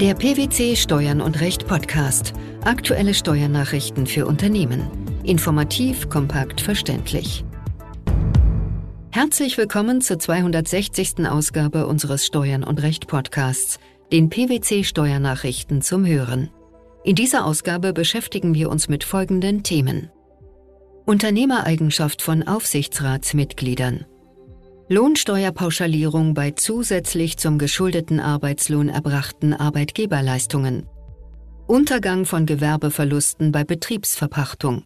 Der PwC Steuern und Recht Podcast. Aktuelle Steuernachrichten für Unternehmen. Informativ, kompakt, verständlich. Herzlich willkommen zur 260. Ausgabe unseres Steuern und Recht Podcasts, den PwC Steuernachrichten zum Hören. In dieser Ausgabe beschäftigen wir uns mit folgenden Themen. Unternehmereigenschaft von Aufsichtsratsmitgliedern. Lohnsteuerpauschalierung bei zusätzlich zum geschuldeten Arbeitslohn erbrachten Arbeitgeberleistungen. Untergang von Gewerbeverlusten bei Betriebsverpachtung.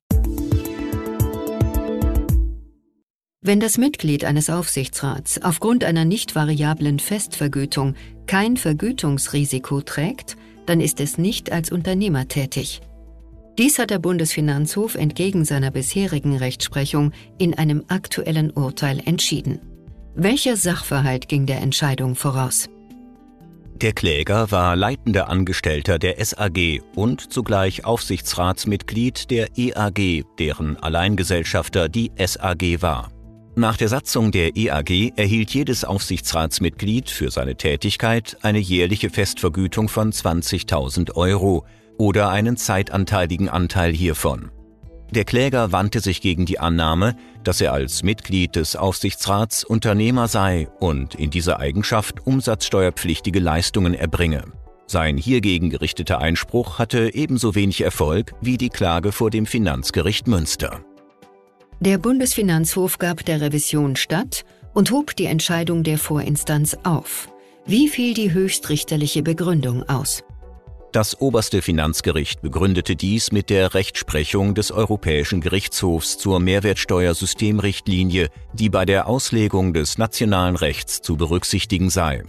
Wenn das Mitglied eines Aufsichtsrats aufgrund einer nicht variablen Festvergütung kein Vergütungsrisiko trägt, dann ist es nicht als Unternehmer tätig. Dies hat der Bundesfinanzhof entgegen seiner bisherigen Rechtsprechung in einem aktuellen Urteil entschieden. Welcher Sachverhalt ging der Entscheidung voraus? Der Kläger war leitender Angestellter der SAG und zugleich Aufsichtsratsmitglied der EAG, deren Alleingesellschafter die SAG war. Nach der Satzung der EAG erhielt jedes Aufsichtsratsmitglied für seine Tätigkeit eine jährliche Festvergütung von 20.000 Euro oder einen zeitanteiligen Anteil hiervon. Der Kläger wandte sich gegen die Annahme, dass er als Mitglied des Aufsichtsrats Unternehmer sei und in dieser Eigenschaft umsatzsteuerpflichtige Leistungen erbringe. Sein hiergegen gerichteter Einspruch hatte ebenso wenig Erfolg wie die Klage vor dem Finanzgericht Münster. Der Bundesfinanzhof gab der Revision statt und hob die Entscheidung der Vorinstanz auf. Wie fiel die höchstrichterliche Begründung aus? Das oberste Finanzgericht begründete dies mit der Rechtsprechung des Europäischen Gerichtshofs zur Mehrwertsteuersystemrichtlinie, die bei der Auslegung des nationalen Rechts zu berücksichtigen sei.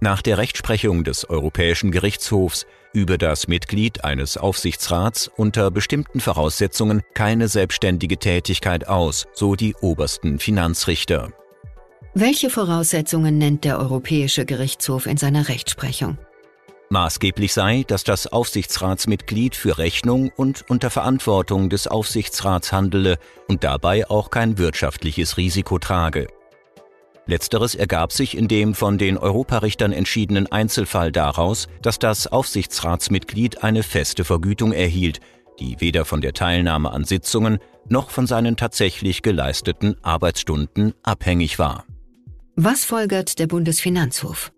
Nach der Rechtsprechung des Europäischen Gerichtshofs übe das Mitglied eines Aufsichtsrats unter bestimmten Voraussetzungen keine selbstständige Tätigkeit aus, so die obersten Finanzrichter. Welche Voraussetzungen nennt der Europäische Gerichtshof in seiner Rechtsprechung? Maßgeblich sei, dass das Aufsichtsratsmitglied für Rechnung und unter Verantwortung des Aufsichtsrats handele und dabei auch kein wirtschaftliches Risiko trage. Letzteres ergab sich in dem von den Europarichtern entschiedenen Einzelfall daraus, dass das Aufsichtsratsmitglied eine feste Vergütung erhielt, die weder von der Teilnahme an Sitzungen noch von seinen tatsächlich geleisteten Arbeitsstunden abhängig war. Was folgert der Bundesfinanzhof?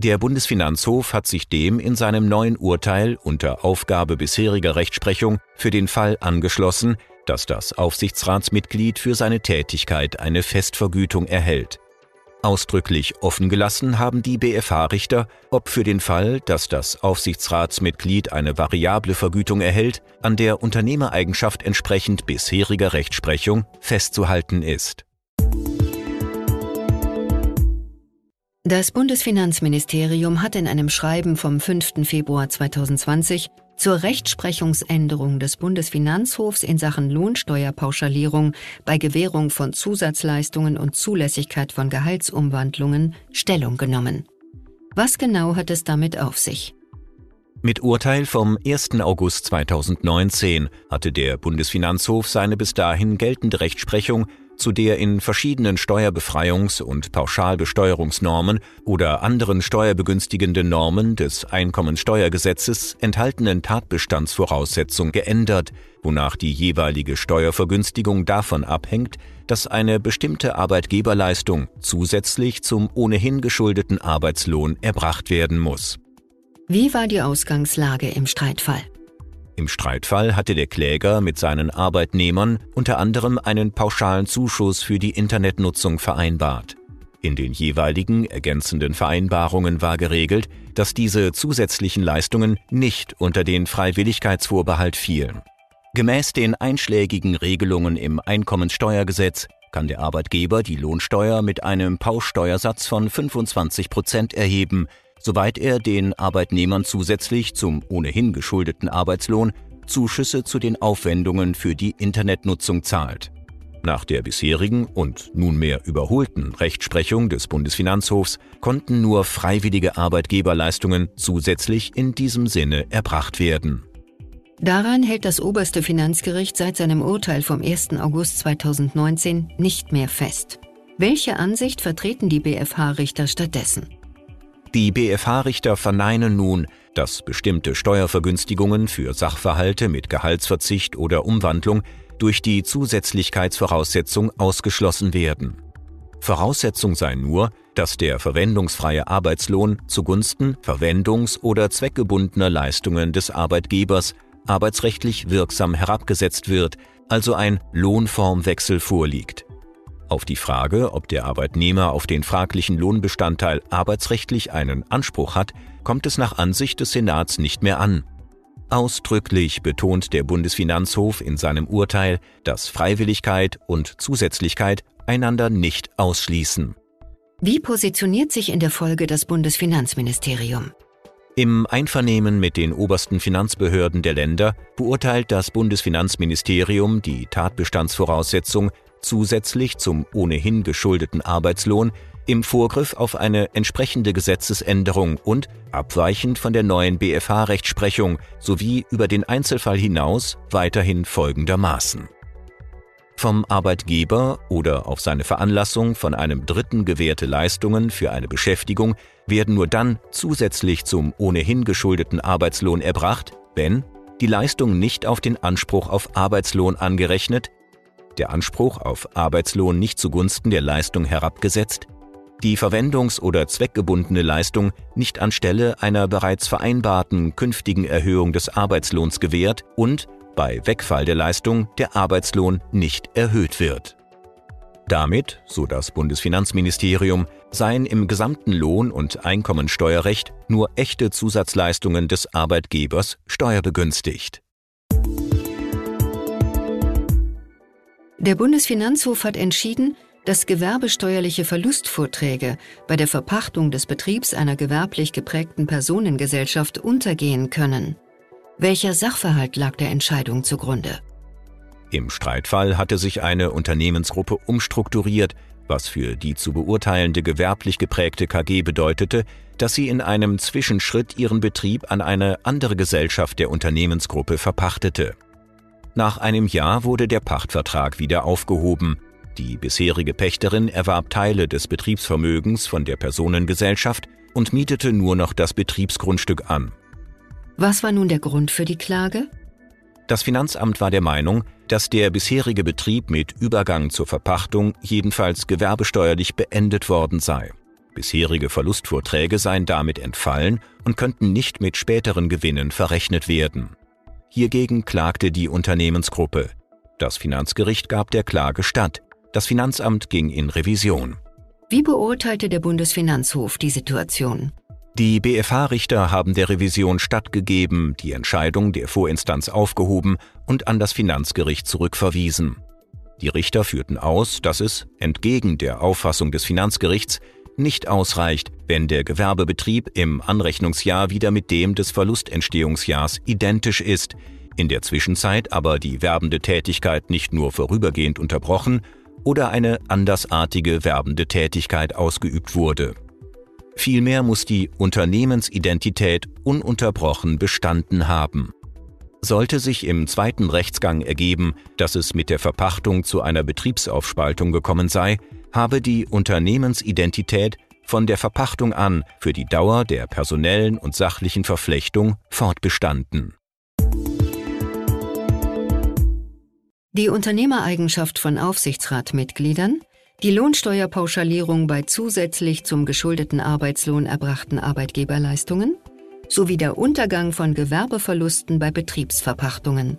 Der Bundesfinanzhof hat sich dem in seinem neuen Urteil unter Aufgabe bisheriger Rechtsprechung für den Fall angeschlossen, dass das Aufsichtsratsmitglied für seine Tätigkeit eine Festvergütung erhält. Ausdrücklich offengelassen haben die BFH-Richter, ob für den Fall, dass das Aufsichtsratsmitglied eine variable Vergütung erhält, an der Unternehmereigenschaft entsprechend bisheriger Rechtsprechung festzuhalten ist. Das Bundesfinanzministerium hat in einem Schreiben vom 5. Februar 2020 zur Rechtsprechungsänderung des Bundesfinanzhofs in Sachen Lohnsteuerpauschalierung bei Gewährung von Zusatzleistungen und Zulässigkeit von Gehaltsumwandlungen Stellung genommen. Was genau hat es damit auf sich? Mit Urteil vom 1. August 2019 hatte der Bundesfinanzhof seine bis dahin geltende Rechtsprechung zu der in verschiedenen Steuerbefreiungs- und Pauschalbesteuerungsnormen oder anderen steuerbegünstigenden Normen des Einkommensteuergesetzes enthaltenen Tatbestandsvoraussetzung geändert, wonach die jeweilige Steuervergünstigung davon abhängt, dass eine bestimmte Arbeitgeberleistung zusätzlich zum ohnehin geschuldeten Arbeitslohn erbracht werden muss. Wie war die Ausgangslage im Streitfall? Im Streitfall hatte der Kläger mit seinen Arbeitnehmern unter anderem einen pauschalen Zuschuss für die Internetnutzung vereinbart. In den jeweiligen ergänzenden Vereinbarungen war geregelt, dass diese zusätzlichen Leistungen nicht unter den Freiwilligkeitsvorbehalt fielen. Gemäß den einschlägigen Regelungen im Einkommensteuergesetz kann der Arbeitgeber die Lohnsteuer mit einem Pauschsteuersatz von 25 Prozent erheben, soweit er den Arbeitnehmern zusätzlich zum ohnehin geschuldeten Arbeitslohn Zuschüsse zu den Aufwendungen für die Internetnutzung zahlt. Nach der bisherigen und nunmehr überholten Rechtsprechung des Bundesfinanzhofs konnten nur freiwillige Arbeitgeberleistungen zusätzlich in diesem Sinne erbracht werden. Daran hält das oberste Finanzgericht seit seinem Urteil vom 1. August 2019 nicht mehr fest. Welche Ansicht vertreten die BFH-Richter stattdessen? Die BFH-Richter verneinen nun, dass bestimmte Steuervergünstigungen für Sachverhalte mit Gehaltsverzicht oder Umwandlung durch die Zusätzlichkeitsvoraussetzung ausgeschlossen werden. Voraussetzung sei nur, dass der verwendungsfreie Arbeitslohn zugunsten verwendungs- oder zweckgebundener Leistungen des Arbeitgebers arbeitsrechtlich wirksam herabgesetzt wird, also ein Lohnformwechsel vorliegt. Auf die Frage, ob der Arbeitnehmer auf den fraglichen Lohnbestandteil arbeitsrechtlich einen Anspruch hat, kommt es nach Ansicht des Senats nicht mehr an. Ausdrücklich betont der Bundesfinanzhof in seinem Urteil, dass Freiwilligkeit und Zusätzlichkeit einander nicht ausschließen. Wie positioniert sich in der Folge das Bundesfinanzministerium? Im Einvernehmen mit den obersten Finanzbehörden der Länder beurteilt das Bundesfinanzministerium die Tatbestandsvoraussetzung zusätzlich zum ohnehin geschuldeten Arbeitslohn im Vorgriff auf eine entsprechende Gesetzesänderung und abweichend von der neuen BFH-Rechtsprechung sowie über den Einzelfall hinaus weiterhin folgendermaßen. Vom Arbeitgeber oder auf seine Veranlassung von einem Dritten gewährte Leistungen für eine Beschäftigung werden nur dann zusätzlich zum ohnehin geschuldeten Arbeitslohn erbracht, wenn die Leistung nicht auf den Anspruch auf Arbeitslohn angerechnet, der Anspruch auf Arbeitslohn nicht zugunsten der Leistung herabgesetzt, die verwendungs- oder zweckgebundene Leistung nicht anstelle einer bereits vereinbarten künftigen Erhöhung des Arbeitslohns gewährt und bei Wegfall der Leistung der Arbeitslohn nicht erhöht wird. Damit, so das Bundesfinanzministerium, seien im gesamten Lohn- und Einkommensteuerrecht nur echte Zusatzleistungen des Arbeitgebers steuerbegünstigt. Der Bundesfinanzhof hat entschieden, dass gewerbesteuerliche Verlustvorträge bei der Verpachtung des Betriebs einer gewerblich geprägten Personengesellschaft untergehen können. Welcher Sachverhalt lag der Entscheidung zugrunde? Im Streitfall hatte sich eine Unternehmensgruppe umstrukturiert, was für die zu beurteilende gewerblich geprägte KG bedeutete, dass sie in einem Zwischenschritt ihren Betrieb an eine andere Gesellschaft der Unternehmensgruppe verpachtete. Nach einem Jahr wurde der Pachtvertrag wieder aufgehoben. Die bisherige Pächterin erwarb Teile des Betriebsvermögens von der Personengesellschaft und mietete nur noch das Betriebsgrundstück an. Was war nun der Grund für die Klage? Das Finanzamt war der Meinung, dass der bisherige Betrieb mit Übergang zur Verpachtung jedenfalls gewerbesteuerlich beendet worden sei. Bisherige Verlustvorträge seien damit entfallen und könnten nicht mit späteren Gewinnen verrechnet werden. Hiergegen klagte die Unternehmensgruppe. Das Finanzgericht gab der Klage statt. Das Finanzamt ging in Revision. Wie beurteilte der Bundesfinanzhof die Situation? Die BFH-Richter haben der Revision stattgegeben, die Entscheidung der Vorinstanz aufgehoben und an das Finanzgericht zurückverwiesen. Die Richter führten aus, dass es, entgegen der Auffassung des Finanzgerichts, nicht ausreicht, wenn der Gewerbebetrieb im Anrechnungsjahr wieder mit dem des Verlustentstehungsjahrs identisch ist, in der Zwischenzeit aber die werbende Tätigkeit nicht nur vorübergehend unterbrochen oder eine andersartige werbende Tätigkeit ausgeübt wurde. Vielmehr muss die Unternehmensidentität ununterbrochen bestanden haben. Sollte sich im zweiten Rechtsgang ergeben, dass es mit der Verpachtung zu einer Betriebsaufspaltung gekommen sei, habe die Unternehmensidentität von der Verpachtung an für die Dauer der personellen und sachlichen Verflechtung fortbestanden. Die Unternehmereigenschaft von Aufsichtsratmitgliedern die Lohnsteuerpauschalierung bei zusätzlich zum geschuldeten Arbeitslohn erbrachten Arbeitgeberleistungen sowie der Untergang von Gewerbeverlusten bei Betriebsverpachtungen.